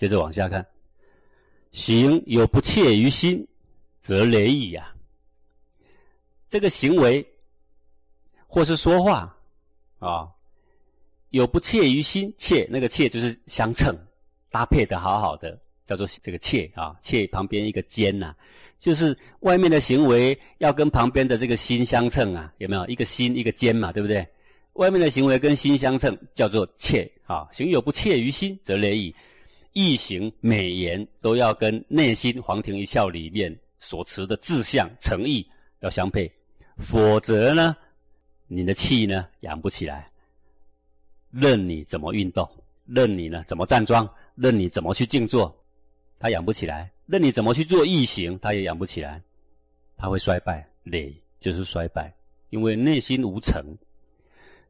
接着往下看，行有不切于心，则雷矣呀。这个行为或是说话啊，有不切于心，切那个切就是相称搭配的好好的，叫做这个切啊，切旁边一个尖呐，就是外面的行为要跟旁边的这个心相称啊，有没有一个心一个尖嘛，对不对？外面的行为跟心相称，叫做切啊。行有不切于心，则雷矣。意行美言都要跟内心黄庭一窍里面所持的志向诚意要相配。否则呢，你的气呢养不起来，任你怎么运动，任你呢怎么站桩，任你怎么去静坐，它养不起来；任你怎么去做异行，它也养不起来，它会衰败，累就是衰败，因为内心无成。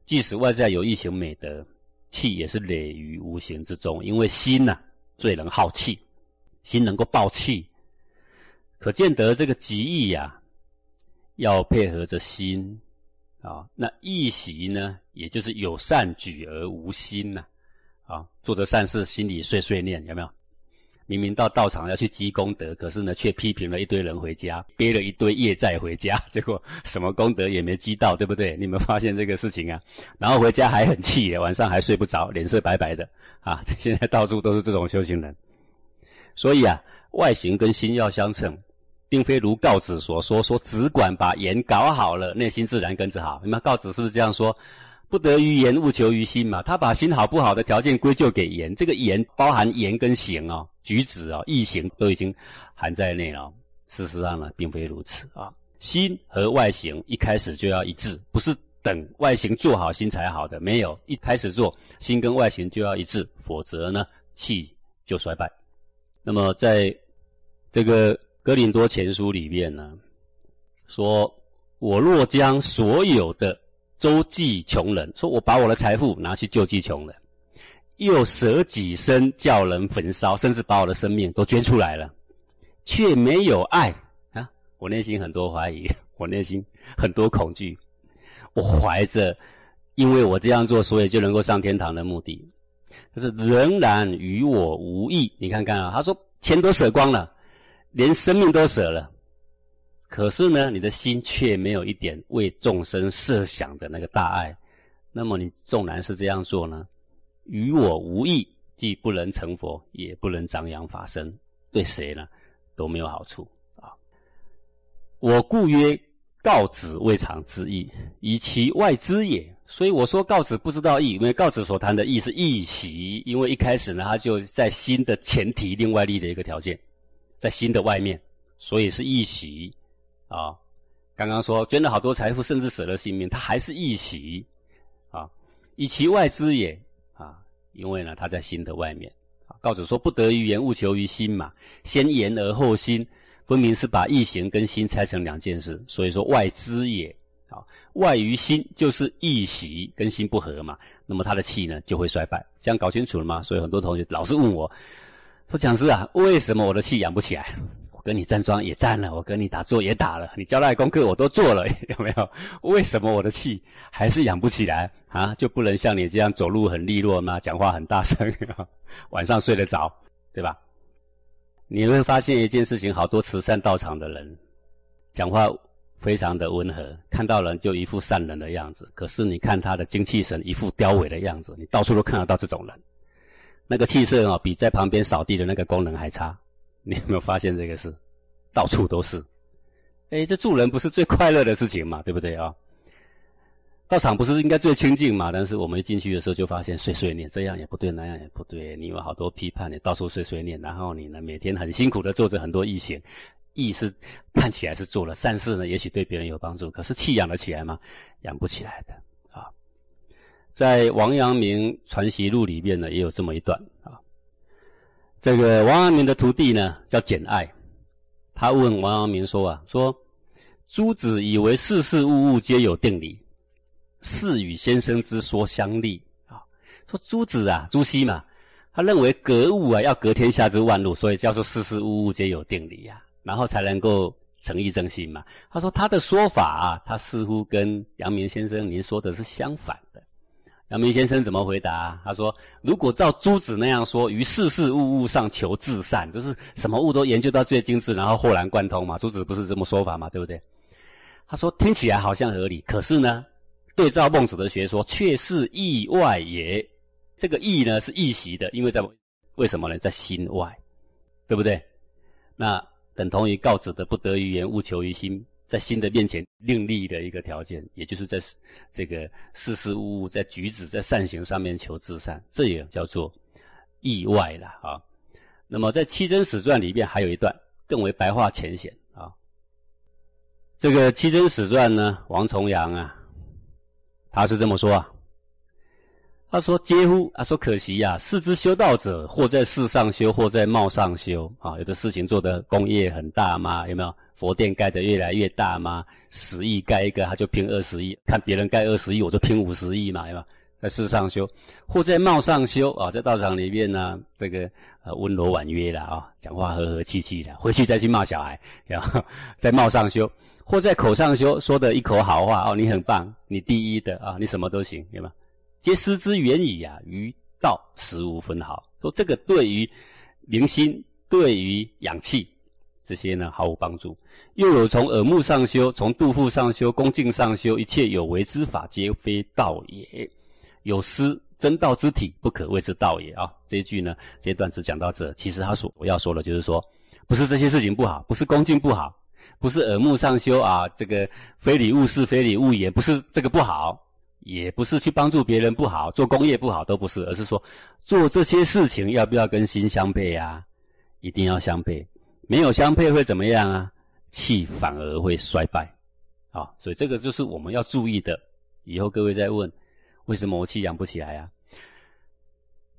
即使外在有异行美德，气也是累于无形之中，因为心呐最能耗气，心能够爆气，可见得这个极意呀。要配合着心啊，那易习呢，也就是有善举而无心呐，啊，做着善事，心里碎碎念，有没有？明明到道场要去积功德，可是呢，却批评了一堆人回家，背了一堆业债回家，结果什么功德也没积到，对不对？你们发现这个事情啊？然后回家还很气，晚上还睡不着，脸色白白的啊！现在到处都是这种修行人，所以啊，外形跟心要相称。并非如告子所说，说只管把言搞好了，内心自然跟着好。那么告子是不是这样说？不得于言，勿求于心嘛。他把心好不好的条件归咎给言，这个言包含言跟行哦，举止哦，意行都已经含在内了。事实上呢，并非如此啊。心和外形一开始就要一致，不是等外形做好心才好的。没有一开始做，心跟外形就要一致，否则呢，气就衰败。那么在这个。哥林多前书里面呢，说我若将所有的周济穷人，说我把我的财富拿去救济穷人，又舍己身叫人焚烧，甚至把我的生命都捐出来了，却没有爱啊！我内心很多怀疑，我内心很多恐惧，我怀着因为我这样做，所以就能够上天堂的目的，可是仍然与我无益。你看看啊，他说钱都舍光了。连生命都舍了，可是呢，你的心却没有一点为众生设想的那个大爱。那么你纵然是这样做呢，与我无益，既不能成佛，也不能张扬法身，对谁呢都没有好处啊！我故曰告子未尝之意，以其外之也。所以我说告子不知道义，因为告子所谈的义是义习，因为一开始呢，他就在心的前提另外立的一个条件。在心的外面，所以是义喜啊。刚刚说捐了好多财富，甚至舍了性命，他还是一喜啊。以其外之也啊，因为呢，他在心的外面。告子说不得于言，勿求于心嘛。先言而后心，分明是把意行跟心拆成两件事。所以说外之也啊，外于心就是意喜跟心不合嘛。那么他的气呢就会衰败。这样搞清楚了吗？所以很多同学老是问我。说讲师啊，为什么我的气养不起来？我跟你站桩也站了，我跟你打坐也打了，你交代功课我都做了，有没有？为什么我的气还是养不起来啊？就不能像你这样走路很利落吗？讲话很大声，晚上睡得着，对吧？你会发现一件事情：好多慈善道场的人讲话非常的温和，看到人就一副善人的样子。可是你看他的精气神，一副凋萎的样子，你到处都看得到这种人。那个气色啊，比在旁边扫地的那个功能还差。你有没有发现这个事？到处都是。哎，这助人不是最快乐的事情嘛？对不对啊？道场不是应该最清净嘛？但是我们一进去的时候就发现碎碎念，这样也不对，那样也不对。你有好多批判，你到处碎碎念，然后你呢每天很辛苦的做着很多义行，义是看起来是做了善事呢，也许对别人有帮助，可是气养得起来吗？养不起来的啊。在王阳明传习录里面呢，也有这么一段啊。这个王阳明的徒弟呢叫简爱，他问王阳明说啊，说诸子以为事事物物皆有定理，是与先生之说相立啊。说诸子啊，朱熹嘛，他认为格物啊要格天下之万物，所以叫做事事物物皆有定理呀，然后才能够诚意正心嘛。他说他的说法啊，他似乎跟阳明先生您说的是相反的。阳明先生怎么回答？他说：“如果照朱子那样说，于事事物物上求至善，就是什么物都研究到最精致，然后豁然贯通嘛。朱子不是这么说法嘛，对不对？”他说：“听起来好像合理，可是呢，对照孟子的学说，却是意外也。这个意呢是意习的，因为在为什么呢？在心外，对不对？那等同于告子的不得于言，勿求于心。”在新的面前另立的一个条件，也就是在这个事事物物在举止在善行上面求至善，这也叫做意外了啊。那么在《七真史传》里面还有一段更为白话浅显啊。这个《七真史传》呢，王重阳啊，他是这么说啊。他说：“嗟乎！啊，说可惜呀，世之修道者，或在事上修，或在貌上修啊。有的事情做的功业很大嘛，有没有？”佛殿盖得越来越大吗？十亿盖一个，他就拼二十亿；看别人盖二十亿，我就拼五十亿嘛，对吧？在世上修，或在貌上修啊，在道场里面呢，这个呃温柔婉约的啊，讲话和和气气的，回去再去骂小孩，然后 在貌上修，或在口上修，说的一口好话哦，你很棒，你第一的啊，你什么都行，对吗？皆失之远矣啊，于道十无分毫。说这个对于明心，对于养气。这些呢毫无帮助，又有从耳目上修，从肚腹上修，恭敬上修，一切有为之法，皆非道也。有失真道之体，不可谓之道也啊！这一句呢，这段只讲到这。其实他所我要说的，就是说，不是这些事情不好，不是恭敬不好，不是耳目上修啊，这个非礼勿视，非礼勿言，不是这个不好，也不是去帮助别人不好，做工业不好，都不是，而是说做这些事情要不要跟心相配啊？一定要相配。没有相配会怎么样啊？气反而会衰败，啊，所以这个就是我们要注意的。以后各位再问，为什么我气养不起来啊？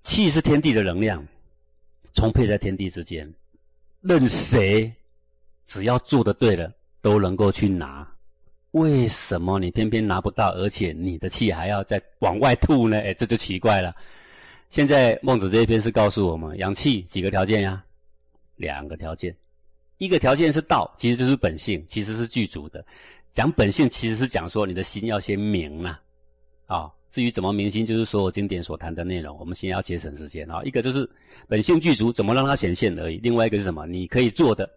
气是天地的能量，充沛在天地之间，任谁只要做的对了，都能够去拿。为什么你偏偏拿不到，而且你的气还要再往外吐呢？哎，这就奇怪了。现在孟子这一篇是告诉我们，养气几个条件呀？两个条件，一个条件是道，其实就是本性，其实是具足的。讲本性，其实是讲说你的心要先明啊。啊，至于怎么明心，就是所有经典所谈的内容。我们先要节省时间啊。一个就是本性具足，怎么让它显现而已。另外一个是什么？你可以做的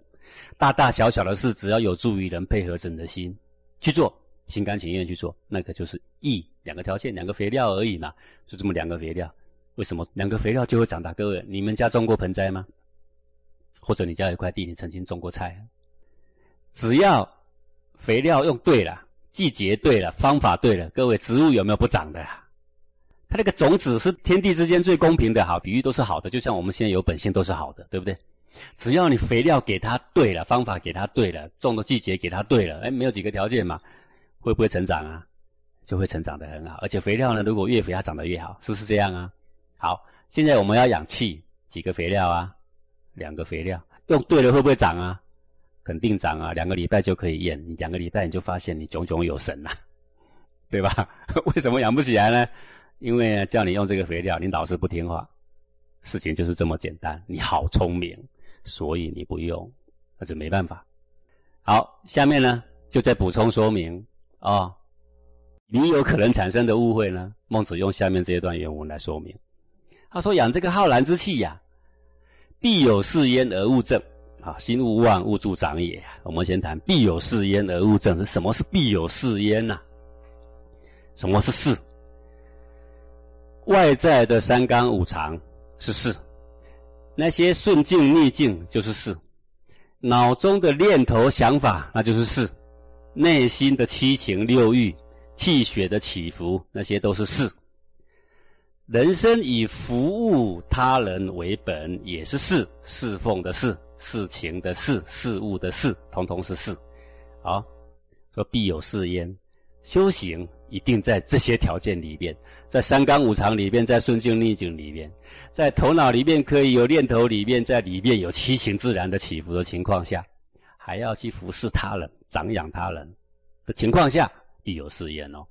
大大小小的事，只要有助于人，配合着你的心去做，心甘情愿去做，那个就是义。两个条件，两个肥料而已嘛，就这么两个肥料。为什么两个肥料就会长大？各位，你们家种过盆栽吗？或者你家有一块地，你曾经种过菜，只要肥料用对了，季节对了，方法对了，各位植物有没有不长的？它那个种子是天地之间最公平的，好比喻都是好的，就像我们现在有本性都是好的，对不对？只要你肥料给它对了，方法给它对了，种的季节给它对了，哎，没有几个条件嘛，会不会成长啊？就会成长得很好，而且肥料呢，如果越肥它长得越好，是不是这样啊？好，现在我们要养气，几个肥料啊？两个肥料用对了会不会长啊？肯定长啊！两个礼拜就可以验，你两个礼拜你就发现你炯炯有神了，对吧？为什么养不起来呢？因为叫你用这个肥料，你老是不听话，事情就是这么简单。你好聪明，所以你不用，那就没办法。好，下面呢就再补充说明啊，你有可能产生的误会呢，孟子用下面这一段原文来说明。他说：“养这个浩然之气呀。”必有事焉而勿正，啊，心勿妄，勿助长也。我们先谈必有事焉而勿正，什么是必有事焉呐？什么是事？外在的三纲五常是事，那些顺境逆境就是事，脑中的念头想法那就是事，内心的七情六欲、气血的起伏那些都是事。人生以服务他人为本，也是事，侍奉的事，事情的事，事物的事，通通是事。好，说必有事焉。修行一定在这些条件里边，在三纲五常里边，在顺境逆境里边，在头脑里面可以有念头里边，在里面有七情自然的起伏的情况下，还要去服侍他人、长养他人的情况下，必有事焉哦。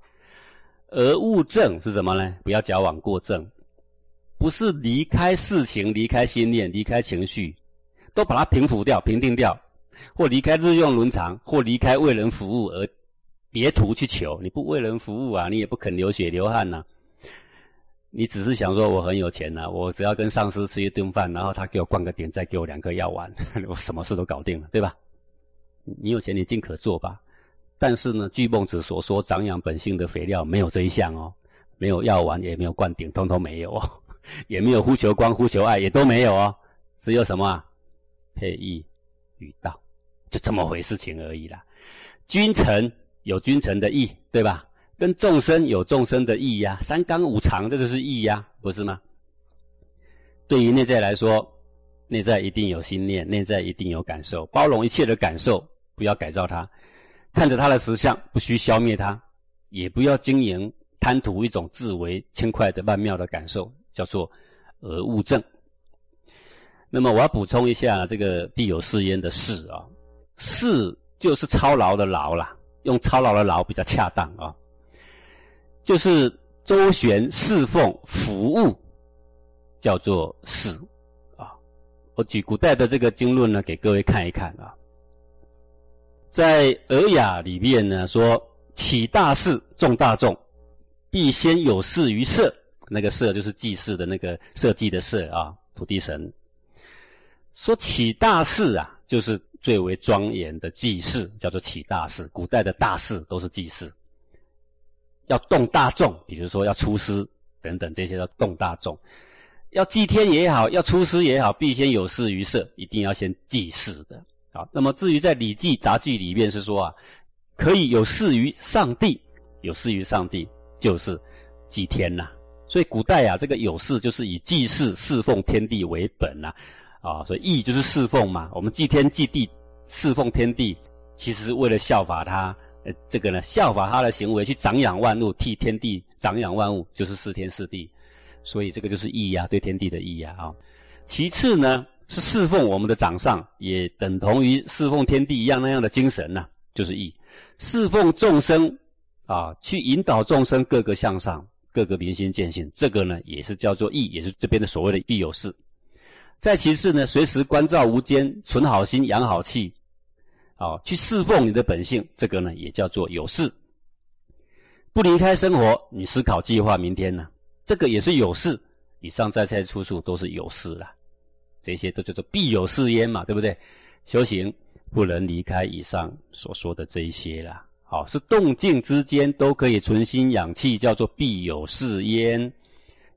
而物证是什么呢？不要矫枉过正，不是离开事情、离开心念、离开情绪，都把它平复掉、平定掉，或离开日用伦常，或离开为人服务而别图去求。你不为人服务啊，你也不肯流血流汗呐。你只是想说我很有钱呐，我只要跟上司吃一顿饭，然后他给我灌个点，再给我两颗药丸，我什么事都搞定了，对吧？你有钱，你尽可做吧。但是呢，据孟子所说，长养本性的肥料没有这一项哦，没有药丸，也没有灌顶，通通没有哦，也没有呼求光、呼求爱，也都没有哦，只有什么配义与道，就这么回事情而已啦。君臣有君臣的义，对吧？跟众生有众生的义呀，三纲五常，这就是义呀，不是吗？对于内在来说，内在一定有心念，内在一定有感受，包容一切的感受，不要改造它。看着他的实像，不需消灭他，也不要经营贪图一种自为轻快的曼妙的感受，叫做而物正。那么我要补充一下这个必有是焉的事啊，事就是操劳的劳啦，用操劳的劳比较恰当啊，就是周旋侍奉服务，叫做事啊。我举古代的这个经论呢，给各位看一看啊。在《尔雅》里面呢，说起大事，众大众，必先有事于社。那个社就是祭祀的那个社稷的社啊，土地神。说起大事啊，就是最为庄严的祭祀，叫做起大事。古代的大事都是祭祀，要动大众，比如说要出师等等这些要动大众，要祭天也好，要出师也好，必先有事于社，一定要先祭祀的。好，那么至于在《礼记杂记》里面是说啊，可以有事于上帝，有事于上帝就是祭天呐。所以古代啊，这个有事就是以祭祀侍奉天地为本呐，啊，所以义就是侍奉嘛。我们祭天祭地，侍奉天地，其实是为了效法他，呃，这个呢，效法他的行为去长养万物，替天地长养万物，就是事天事地。所以这个就是义呀，对天地的义呀啊。其次呢。是侍奉我们的掌上，也等同于侍奉天地一样那样的精神呐，就是义。侍奉众生啊，去引导众生各个向上，各个明心见性，这个呢也是叫做义，也是这边的所谓的必有事。再其次呢，随时关照无间，存好心，养好气，啊，去侍奉你的本性，这个呢也叫做有事。不离开生活，你思考计划明天呢，这个也是有事。以上在在处处都是有事了。这些都叫做必有是焉嘛，对不对？修行不能离开以上所说的这一些啦。好，是动静之间都可以存心养气，叫做必有是焉。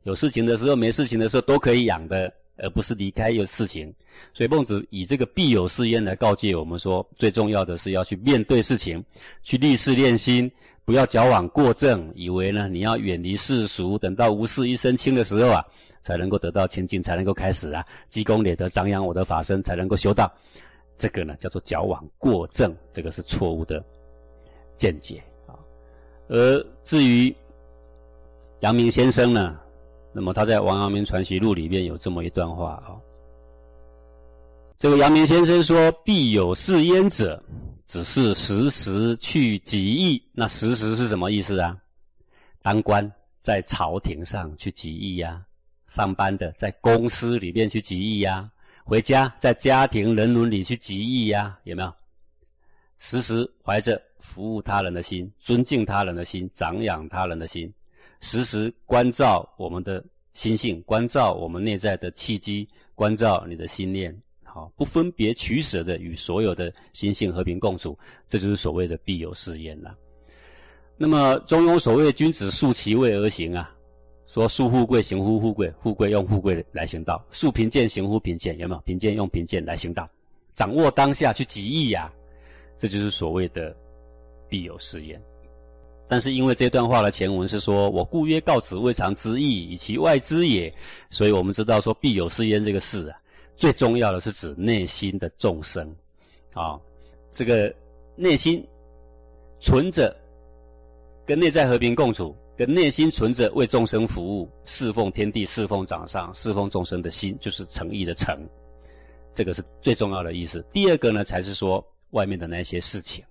有事情的时候，没事情的时候都可以养的，而不是离开有事情。所以孟子以这个必有是焉来告诫我们说，最重要的是要去面对事情，去立事练心，不要矫枉过正，以为呢你要远离世俗，等到无事一身轻的时候啊。才能够得到清净，才能够开始啊，积功累德，张扬我的法身，才能够修道。这个呢，叫做矫枉过正，这个是错误的见解啊。而至于阳明先生呢，那么他在《王阳明传习录》里面有这么一段话啊。这个阳明先生说：“必有是焉者，只是时时去集意。那时时是什么意思啊？当官在朝廷上去集意呀。”上班的在公司里面去集义呀，回家在家庭人伦里去集义呀，有没有？时时怀着服务他人的心、尊敬他人的心、长养他人的心，时时关照我们的心性，关照我们内在的契机，关照你的心念，好，不分别取舍的与所有的心性和平共处，这就是所谓的必有誓言了。那么中庸所谓君子素其位而行啊。说树富贵行乎富贵，富贵用富贵来行道；树贫贱行乎贫贱，有没有？贫贱用贫贱来行道。掌握当下去极意呀，这就是所谓的必有誓言。但是因为这段话的前文是说我故曰告子未尝之意，以其外之也，所以我们知道说必有是焉这个事啊，最重要的是指内心的众生啊，这个内心存着跟内在和平共处。跟内心存着为众生服务、侍奉天地、侍奉掌上、侍奉众生的心，就是诚意的诚，这个是最重要的意思。第二个呢，才是说外面的那些事情。